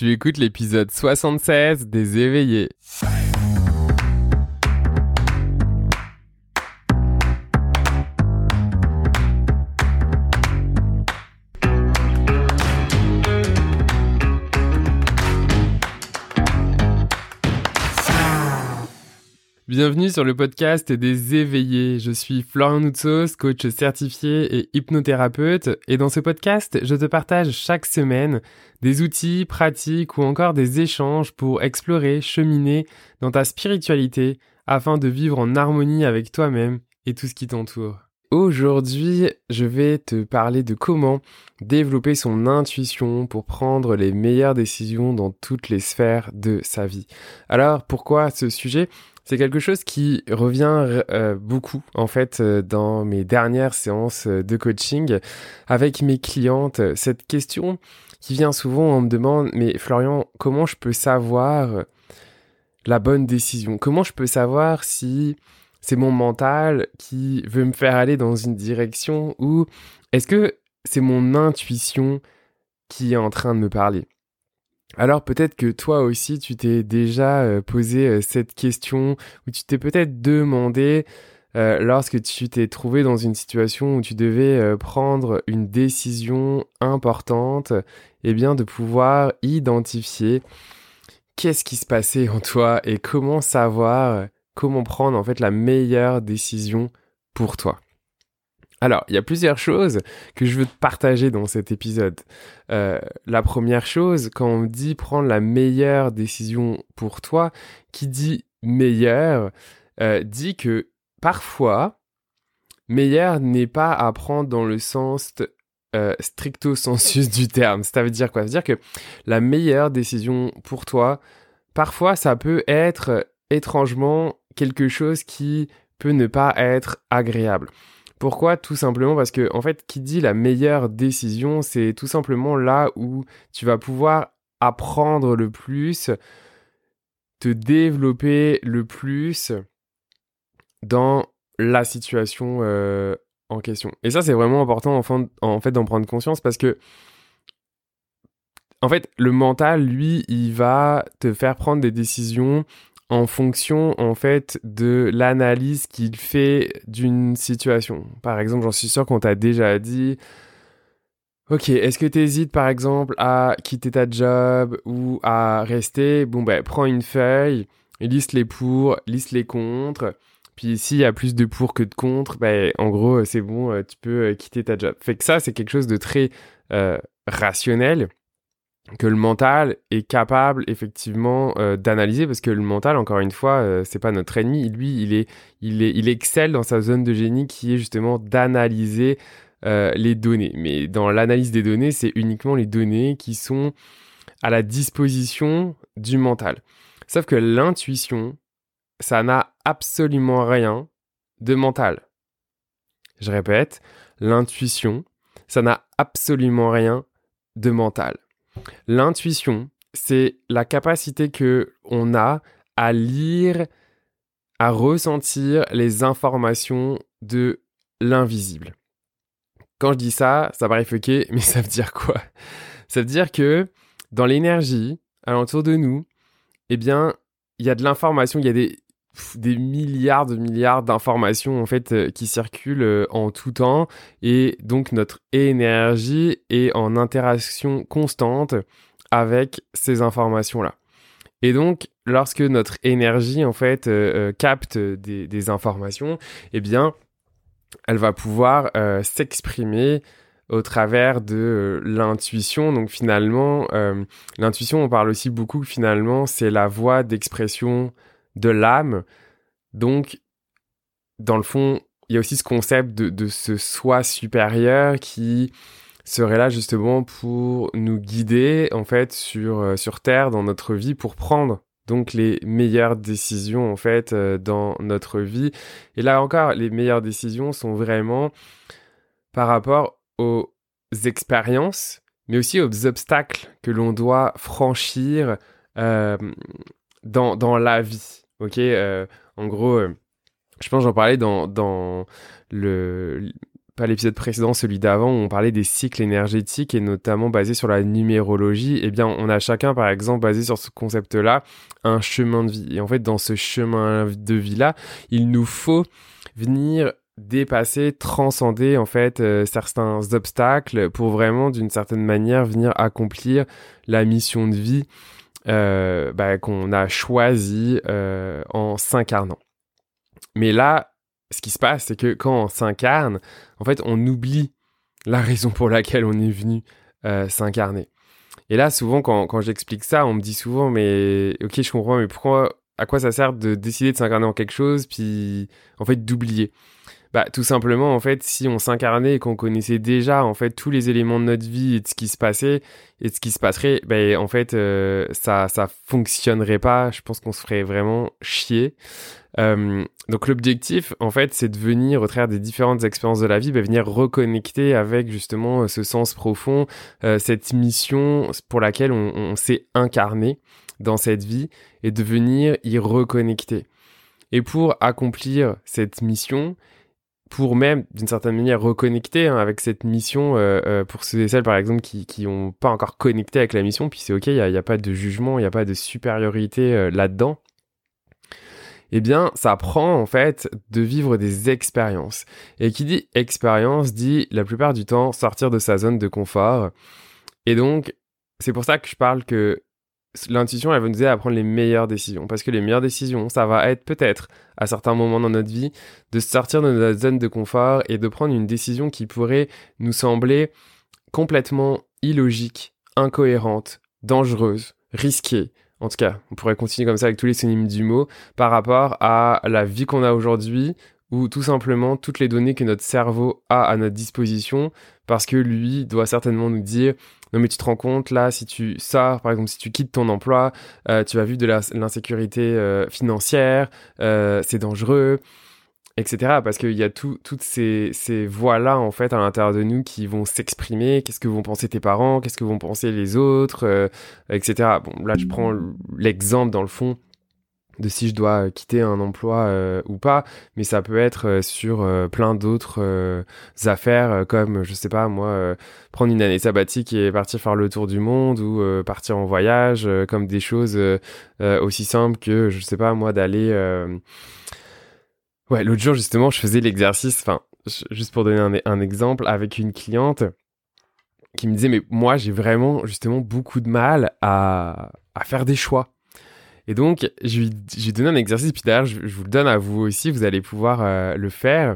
Tu écoutes l'épisode 76 des éveillés. Bienvenue sur le podcast des éveillés. Je suis Florian Noutsos, coach certifié et hypnothérapeute. Et dans ce podcast, je te partage chaque semaine des outils, pratiques ou encore des échanges pour explorer, cheminer dans ta spiritualité afin de vivre en harmonie avec toi-même et tout ce qui t'entoure. Aujourd'hui, je vais te parler de comment développer son intuition pour prendre les meilleures décisions dans toutes les sphères de sa vie. Alors, pourquoi ce sujet? C'est quelque chose qui revient euh, beaucoup en fait euh, dans mes dernières séances euh, de coaching avec mes clientes. Cette question qui vient souvent, on me demande mais Florian, comment je peux savoir la bonne décision? Comment je peux savoir si c'est mon mental qui veut me faire aller dans une direction ou est-ce que c'est mon intuition qui est en train de me parler? Alors peut-être que toi aussi tu t'es déjà euh, posé euh, cette question ou tu t'es peut-être demandé euh, lorsque tu t'es trouvé dans une situation où tu devais prendre une décision importante, eh bien de pouvoir identifier qu'est-ce qui se passait en toi et comment savoir comment prendre en fait la meilleure décision pour toi. Alors, il y a plusieurs choses que je veux te partager dans cet épisode. Euh, la première chose, quand on dit prendre la meilleure décision pour toi, qui dit meilleure, euh, dit que parfois, meilleur n'est pas à prendre dans le sens euh, stricto sensus du terme. Ça veut dire quoi? Ça veut dire que la meilleure décision pour toi, parfois, ça peut être étrangement quelque chose qui peut ne pas être agréable. Pourquoi? Tout simplement parce que, en fait, qui dit la meilleure décision, c'est tout simplement là où tu vas pouvoir apprendre le plus, te développer le plus dans la situation euh, en question. Et ça, c'est vraiment important en fait d'en prendre conscience parce que en fait, le mental, lui, il va te faire prendre des décisions en fonction en fait de l'analyse qu'il fait d'une situation. Par exemple, j'en suis sûr qu'on t'a déjà dit Ok, est-ce que tu hésites par exemple à quitter ta job ou à rester? Bon ben prends une feuille, liste les pour, liste les contre. Puis s'il y a plus de pour que de contre, ben en gros c'est bon, euh, tu peux euh, quitter ta job. Fait que ça c'est quelque chose de très euh, rationnel que le mental est capable effectivement euh, d'analyser parce que le mental encore une fois euh, c'est pas notre ennemi. Lui il est il est il excelle dans sa zone de génie qui est justement d'analyser euh, les données. Mais dans l'analyse des données c'est uniquement les données qui sont à la disposition du mental. Sauf que l'intuition ça n'a absolument rien de mental. Je répète l'intuition ça n'a absolument rien de mental L'intuition, c'est la capacité que on a à lire, à ressentir les informations de l'invisible. Quand je dis ça, ça paraît fucké, mais ça veut dire quoi? Ça veut dire que dans l'énergie, alentour de nous, eh bien, il y a de l'information, il y a des, des milliards de milliards d'informations en fait euh, qui circulent euh, en tout temps et donc notre énergie est en interaction constante avec ces informations là. Et donc lorsque notre énergie en fait euh, capte des, informations, eh bien elle va pouvoir s'exprimer au travers de l'intuition. Donc finalement, l'intuition, on parle aussi beaucoup finalement, c'est la voie d'expression de l'âme. Donc, dans le fond, il y a aussi ce concept de, ce soi supérieur qui serait là justement pour nous guider en fait sur, euh, sur Terre dans notre vie pour prendre donc les meilleures décisions en fait euh, dans notre vie. Et là encore, les meilleures décisions sont vraiment par rapport aux expériences, mais aussi aux obstacles que l'on doit franchir euh, dans, dans la vie. Ok, euh, en gros, euh, je pense j'en parlais dans, dans le pas l'épisode précédent, celui d'avant, où on parlait des cycles énergétiques et notamment basé sur la numérologie, eh bien, on a chacun, par exemple, basé sur ce concept-là, un chemin de vie. Et en fait, dans ce chemin de vie-là, il nous faut venir dépasser, transcender en fait euh, certains obstacles pour vraiment d'une certaine manière venir accomplir la mission de vie euh, bah, qu'on a choisie euh, en s'incarnant. Mais là, ce qui se passe, c'est que quand on s'incarne, en fait, on oublie la raison pour laquelle on est venu s'incarner. Et là, souvent, quand, quand j'explique ça, on me dit souvent, mais ok, je comprends, mais pourquoi, à quoi ça sert de décider de s'incarner en quelque chose, puis en fait d'oublier? Bah, tout simplement, en fait, si on s'incarnait et qu'on connaissait déjà, en fait, tous les éléments de notre vie et de ce qui se passait et de ce qui se passerait, ben, en fait, euh, ça, ça fonctionnerait pas. Je pense qu'on se ferait vraiment chier. Euh, donc, l'objectif, en fait, c'est de venir, au travers des différentes expériences de la vie, ben, venir reconnecter avec, justement, ce sens profond, euh, cette mission pour laquelle on s'est incarné dans cette vie et de venir y reconnecter. Et pour accomplir cette mission, pour même, d'une certaine manière, reconnecter hein, avec cette mission, euh, euh, pour ceux et celles, par exemple, qui n'ont pas encore connecté avec la mission, puis c'est ok, il n'y a, pas de jugement, il n'y a pas de supériorité euh, là-dedans. Eh bien, ça prend en fait de vivre des expériences. Et qui dit expérience dit la plupart du temps sortir de sa zone de confort. Et donc, c'est pour ça que je parle que l'intuition, elle va nous aider à prendre les meilleures décisions. Parce que les meilleures décisions, ça va être peut-être, à certains moments dans notre vie, de sortir de notre zone de confort et de prendre une décision qui pourrait nous sembler complètement illogique, incohérente, dangereuse, risquée. En tout cas, on pourrait continuer comme ça avec tous les synonymes du mot par rapport à la vie qu'on a aujourd'hui ou tout simplement toutes les données que notre cerveau a à notre disposition parce que lui doit certainement nous dire non mais tu te rends compte là si tu sors par exemple si tu quittes ton emploi euh, tu vas vivre de l'insécurité euh, financière euh, c'est dangereux etc parce qu'il y a toutes ces, ces voix là en fait à l'intérieur de nous qui vont s'exprimer. Qu'est-ce que vont penser tes parents? Qu'est-ce que vont penser les autres? Etc bon là je prends l'exemple dans le fond de si je dois euh, quitter un emploi euh, ou pas, mais ça peut être euh, sur plein d'autres affaires comme je sais pas moi prendre une année sabbatique et partir faire le tour du monde ou partir en voyage comme des choses aussi simples que je sais pas moi d'aller ouais l'autre jour justement je faisais l'exercice enfin juste pour donner un, un exemple avec une cliente qui me disait mais moi j'ai vraiment justement beaucoup de mal à, à faire des choix et donc, je lui, ai donné un exercice, puis d'ailleurs, je, vous le donne à vous aussi, vous allez pouvoir euh, le faire.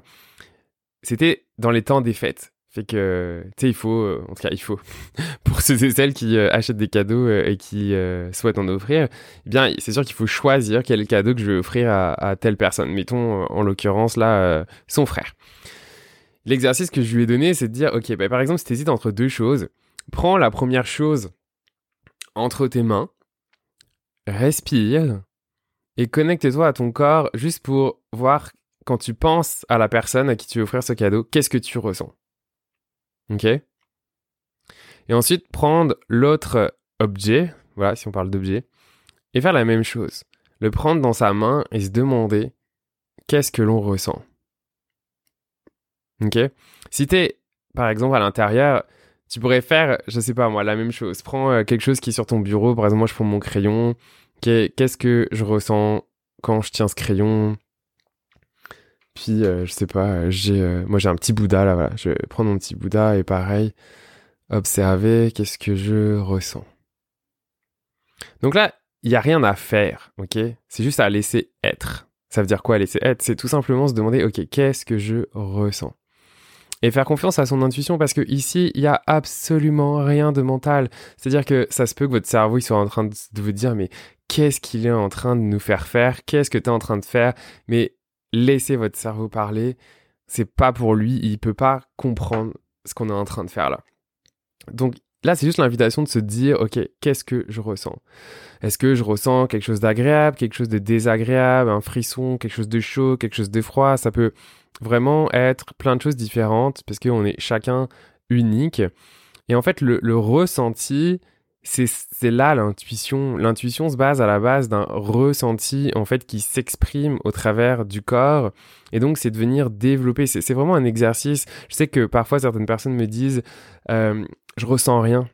C'était dans les temps des fêtes. Fait que, tu sais, il faut, euh, en tout cas, il faut, pour ceux et celles qui euh, achètent des cadeaux et qui souhaitent en offrir, eh bien, c'est sûr qu'il faut choisir quel cadeau que je vais offrir à, telle personne. Mettons, en l'occurrence, là, son frère. L'exercice que je lui ai donné, c'est de dire, ok, bah, par exemple, si tu hésites entre deux choses, prends la première chose entre tes mains, respire et connecte-toi à ton corps juste pour voir quand tu penses à la personne à qui tu veux offrir ce cadeau, qu'est-ce que tu ressens. Ok? Et ensuite, prendre l'autre objet, voilà, si on parle d'objet, et faire la même chose. Le prendre dans sa main et se demander qu'est-ce que l'on ressent. Ok? Si t'es, par exemple, à l'intérieur, tu pourrais faire, je sais pas moi, la même chose. Prends euh, quelque chose qui est sur ton bureau. Par exemple, moi, je prends mon crayon. Qu'est-ce que je ressens quand je tiens ce crayon? Puis, euh, je sais pas, euh, moi, j'ai un petit Bouddha là. Voilà, je prendre mon petit Bouddha et pareil, observer qu'est-ce que je ressens. Donc là, il y a rien à faire, ok? C'est juste à laisser être. Ça veut dire quoi laisser être? C'est tout simplement se demander, ok, qu'est-ce que je ressens? Et faire confiance à son intuition parce que ici, il y a absolument rien de mental. C'est-à-dire que ça se peut que votre cerveau il soit en train de vous dire mais qu'est-ce qu'il est en train de nous faire faire? Qu'est-ce que tu es en train de faire? Mais laissez votre cerveau parler. C'est pas pour lui, il peut pas comprendre ce qu'on est en train de faire là. Donc là, c'est juste l'invitation de se dire OK, qu'est-ce que je ressens? Est-ce que je ressens quelque chose d'agréable, quelque chose de désagréable, un frisson, quelque chose de chaud, quelque chose de froid? Ça peut vraiment être plein de choses différentes parce qu'on est chacun unique. Et en fait, le, ressenti, c'est là l'intuition. L'intuition se base à la base d'un ressenti en fait qui s'exprime au travers du corps et donc c'est de venir développer. C'est vraiment un exercice. Je sais que parfois certaines personnes me disent euh, je ressens rien,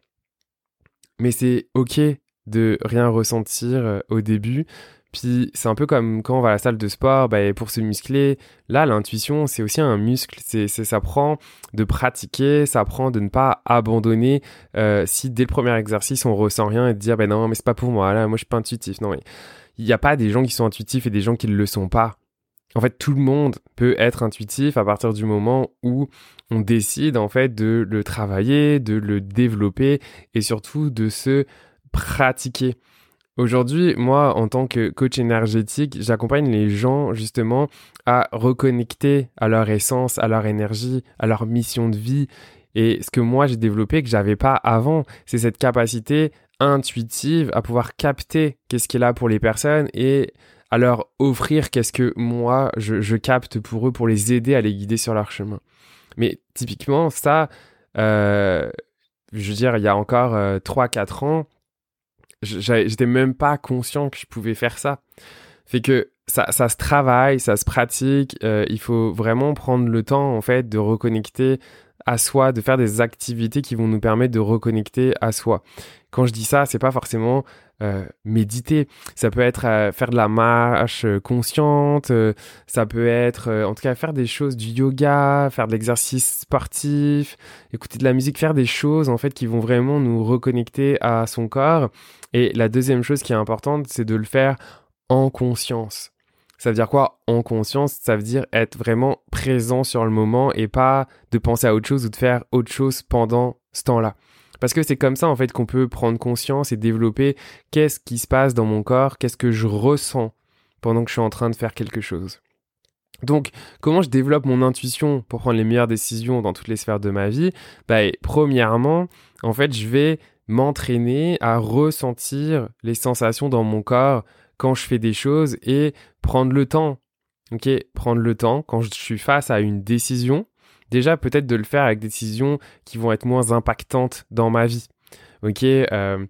mais c'est ok de rien ressentir euh, au début puis c'est un peu comme quand on va à la salle de sport, bah, pour se muscler, là l'intuition c'est aussi un muscle, c'est, ça prend de pratiquer, ça prend de ne pas abandonner euh, si dès le premier exercice on ressent rien et de dire ben non mais c'est pas pour moi, là moi je suis pas intuitif, non il n'y a pas des gens qui sont intuitifs et des gens qui ne le sont pas. En fait tout le monde peut être intuitif à partir du moment où on décide en fait de le travailler, de le développer et surtout de se pratiquer. Aujourd'hui, moi, en tant que coach énergétique, j'accompagne les gens justement à reconnecter à leur essence, à leur énergie, à leur mission de vie. Et ce que moi j'ai développé que j'avais pas avant, c'est cette capacité intuitive à pouvoir capter qu'est-ce qui est là pour les personnes et à leur offrir qu'est-ce que moi je, capte pour eux pour les aider à les guider sur leur chemin. Mais typiquement ça, euh, je veux dire, il y a encore 3-4 euh, ans, j'étais même pas conscient que je pouvais faire ça. Fait que ça, ça se travaille, ça se pratique. Euh, il faut vraiment prendre le temps, en fait, de reconnecter à soi, de faire des activités qui vont nous permettre de reconnecter à soi. Quand je dis ça, c'est pas forcément euh, méditer. Ça peut être euh, faire de la marche consciente. ça peut être, en tout cas, faire des choses du yoga, faire de l'exercice sportif, écouter de la musique, faire des choses en fait qui vont vraiment nous reconnecter à son corps. Et la deuxième chose qui est importante, c'est de le faire en conscience. Ça veut dire quoi en conscience? Ça veut dire être vraiment présent sur le moment et pas de penser à autre chose ou de faire autre chose pendant ce temps-là. Parce que c'est comme ça en fait qu'on peut prendre conscience et développer qu'est-ce qui se passe dans mon corps, qu'est-ce que je ressens pendant que je suis en train de faire quelque chose. Donc, comment je développe mon intuition pour prendre les meilleures décisions dans toutes les sphères de ma vie? Bah, Premièrement, en fait, je vais m'entraîner à ressentir les sensations dans mon corps quand je fais des choses et prendre le temps. Ok, prendre le temps quand je suis face à une décision. Déjà, peut-être de le faire avec des décisions qui vont être moins impactantes dans ma vie. Ok, euh,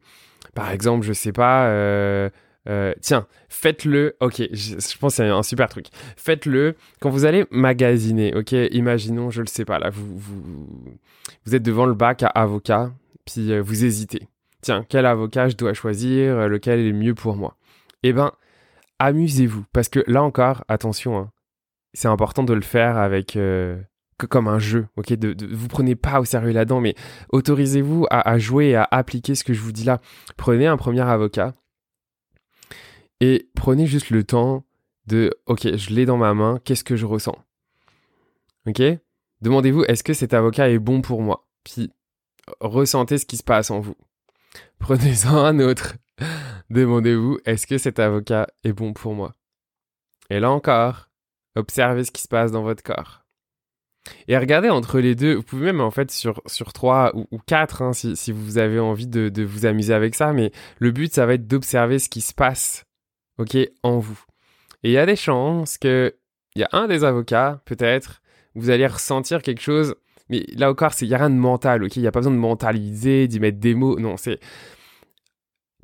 par exemple, je sais pas. Euh, euh, tiens, faites-le. Ok, je, pense que c'est un super truc. Faites-le quand vous allez magasiner. Ok, imaginons, je le sais pas là, vous êtes devant le bac à avocat puis vous hésitez. Tiens, quel avocat je dois choisir, lequel est le mieux pour moi? Eh ben, amusez-vous, parce que là encore, attention, hein, c'est important de le faire avec comme un jeu, ok de, Vous prenez pas au sérieux là-dedans, mais autorisez-vous à, jouer et à appliquer ce que je vous dis là. Prenez un premier avocat et prenez juste le temps de, ok, je l'ai dans ma main, qu'est-ce que je ressens? Ok? Demandez-vous, est-ce que cet avocat est bon pour moi? Puis ressentez ce qui se passe en vous. Prenez-en un autre. Demandez-vous, est-ce que cet avocat est bon pour moi? Et là encore, observez ce qui se passe dans votre corps. Et regardez entre les deux, vous pouvez même en fait sur, sur trois ou, quatre hein, si, si, vous avez envie de, de, vous amuser avec ça, mais le but ça va être d'observer ce qui se passe ok, en vous. Et il y a des chances que il y a un des avocats, peut-être, vous allez ressentir quelque chose mais là encore, il n'y a rien de mental, ok Il n'y a pas besoin de mentaliser, d'y mettre des mots. Non, c'est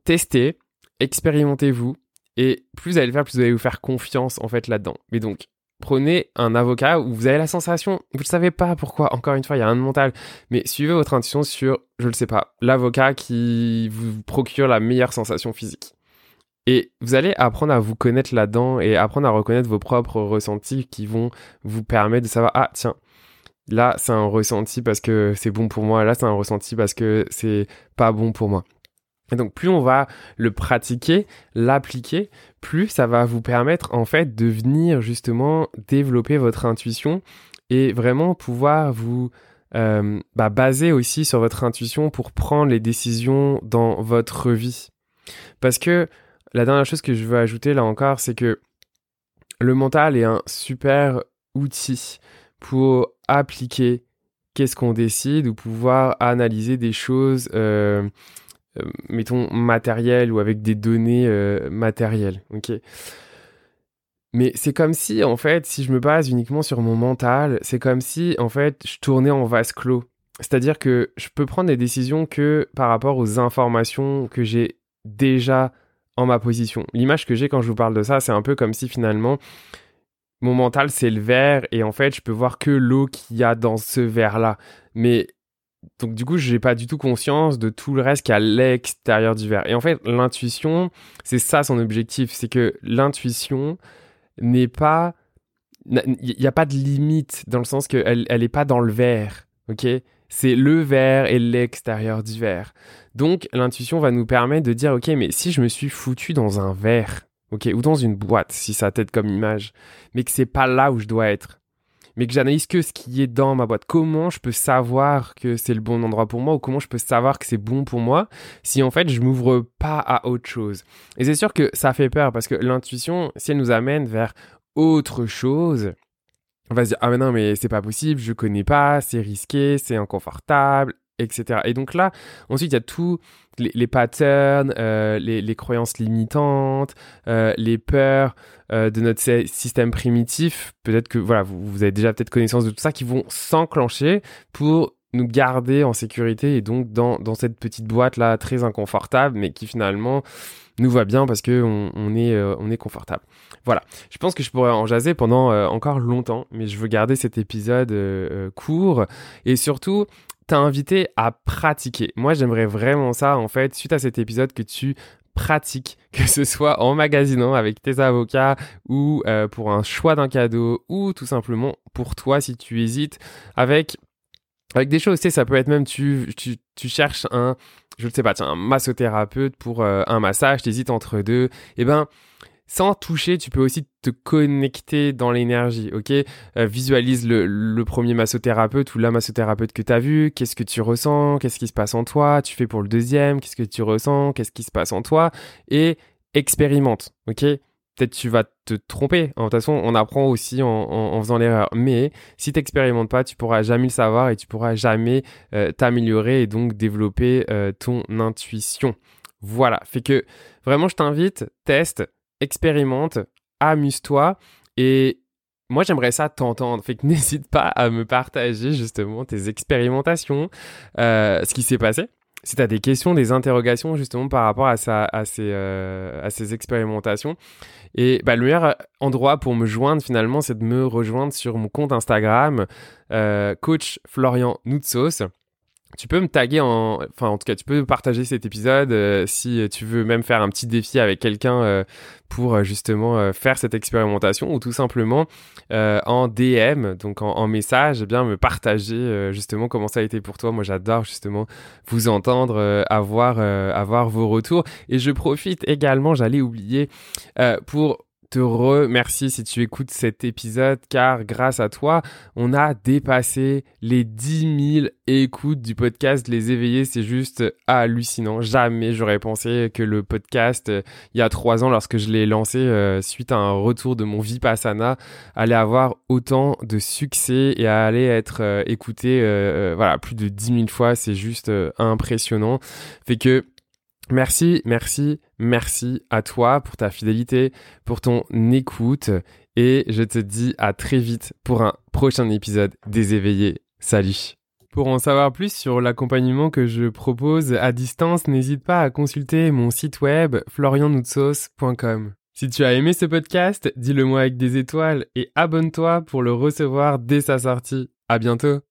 tester, expérimentez-vous, et plus vous allez le faire, plus vous allez vous faire confiance en fait là-dedans. Mais donc, prenez un avocat où vous avez la sensation, vous ne savez pas pourquoi, encore une fois, il y a de mental, mais suivez votre intuition sur, je ne sais pas, l'avocat qui vous procure la meilleure sensation physique. Et vous allez apprendre à vous connaître là-dedans et apprendre à reconnaître vos propres ressentis qui vont vous permettre de savoir, ah tiens, Là, c'est un ressenti parce que c'est bon pour moi. Là, c'est un ressenti parce que c'est pas bon pour moi. Et donc, plus on va le pratiquer, l'appliquer, plus ça va vous permettre, en fait, de venir justement développer votre intuition et vraiment pouvoir vous euh, bah, baser aussi sur votre intuition pour prendre les décisions dans votre vie. Parce que la dernière chose que je veux ajouter là encore, c'est que le mental est un super outil pour appliquer qu'est-ce qu'on décide ou pouvoir analyser des choses, euh, mettons, matérielles ou avec des données euh, matérielles. ok? Mais c'est comme si, en fait, si je me base uniquement sur mon mental, c'est comme si, en fait, je tournais en vase clos. c'est-à-dire que je peux prendre des décisions que par rapport aux informations que j'ai déjà en ma position. L'image que j'ai quand je vous parle de ça, c'est un peu comme si finalement mon mental c'est le verre et en fait je peux voir que l'eau qu'il y a dans ce verre là. Mais donc du coup j'ai pas du tout conscience de tout le reste qui est à l'extérieur du verre. Et en fait l'intuition c'est ça son objectif, c'est que l'intuition n'est pas il n'y a pas de limite dans le sens qu'elle elle est pas dans le verre, ok? C'est le verre et l'extérieur du verre. Donc l'intuition va nous permettre de dire ok mais si je me suis foutu dans un verre, ok ou dans une boîte si ça t'aide comme image, mais que c'est pas là où je dois être, mais que j'analyse que ce qui est dans ma boîte, comment je peux savoir que c'est le bon endroit pour moi ou comment je peux savoir que c'est bon pour moi si en fait je m'ouvre pas à autre chose? Et c'est sûr que ça fait peur parce que l'intuition si elle nous amène vers autre chose, on va se dire ah mais non mais c'est pas possible, je connais pas, c'est risqué, c'est inconfortable, etc. Et donc là, ensuite il y a tous les, patterns, euh, les, croyances limitantes, euh, les peurs euh, de notre système primitif. Peut-être que voilà, vous, avez déjà peut-être connaissance de tout ça qui vont s'enclencher pour nous garder en sécurité et donc dans, dans cette petite boîte là très inconfortable mais qui finalement nous va bien parce que on, est, on est confortable. Voilà. Je pense que je pourrais en jaser pendant encore longtemps, mais je veux garder cet épisode court et surtout t'as invité à pratiquer. Moi, j'aimerais vraiment ça, en fait, suite à cet épisode, que tu pratiques, que ce soit en magasinant avec tes avocats ou pour un choix d'un cadeau ou tout simplement pour toi si tu hésites avec avec des choses, tu sais, ça peut être même tu, tu, tu cherches un, je ne sais pas, tiens, un massothérapeute pour euh, un massage, t'hésites entre deux, et eh ben, sans toucher, tu peux aussi te connecter dans l'énergie, ok? Euh, Visualise le, le, premier massothérapeute ou la massothérapeute que tu as vu, qu'est-ce que tu ressens, qu'est-ce qui se passe en toi, tu fais pour le deuxième, qu'est-ce que tu ressens, qu'est-ce qui se passe en toi, et expérimente, ok? Peut-être tu vas te tromper. De toute façon, on apprend aussi en, faisant l'erreur. Mais si tu n'expérimentes pas, tu pourras jamais le savoir et tu pourras jamais euh, t'améliorer et donc développer euh, ton intuition. Voilà. Fait que vraiment, je t'invite, teste, expérimente, amuse-toi et moi, j'aimerais ça t'entendre. Fait que n'hésite pas à me partager justement tes expérimentations, euh, ce qui s'est passé si tu as des questions, des interrogations justement par rapport à, sa, à, ces, euh, à ces expérimentations. Et bah, le meilleur endroit pour me joindre finalement, c'est de me rejoindre sur mon compte Instagram, euh, coach Florian Noutsos. Tu peux me taguer en, enfin en tout cas, tu peux partager cet épisode euh, si tu veux même faire un petit défi avec quelqu'un euh, pour euh, justement faire cette expérimentation ou tout simplement en DM, donc en, message, eh bien me partager justement comment ça a été pour toi. Moi, j'adore justement vous entendre, avoir avoir vos retours et je profite également, j'allais oublier pour te remercier si tu écoutes cet épisode car grâce à toi, on a dépassé les 10 000 écoutes du podcast Les Éveillés. C'est juste hallucinant. Jamais j'aurais pensé que le podcast, euh, il y a trois ans, lorsque je l'ai lancé euh, suite à un retour de mon Vipassana, allait avoir autant de succès et allait être euh, écouté voilà, plus de 10 000 fois. C'est juste impressionnant. Fait que Merci, merci, merci à toi pour ta fidélité, pour ton écoute et je te dis à très vite pour un prochain épisode des éveillés. Salut pour en savoir plus sur l'accompagnement que je propose à distance, n'hésite pas à consulter mon site web florianoutsos.com. Si tu as aimé ce podcast, dis-le moi avec des étoiles et abonne-toi pour le recevoir dès sa sortie. À bientôt!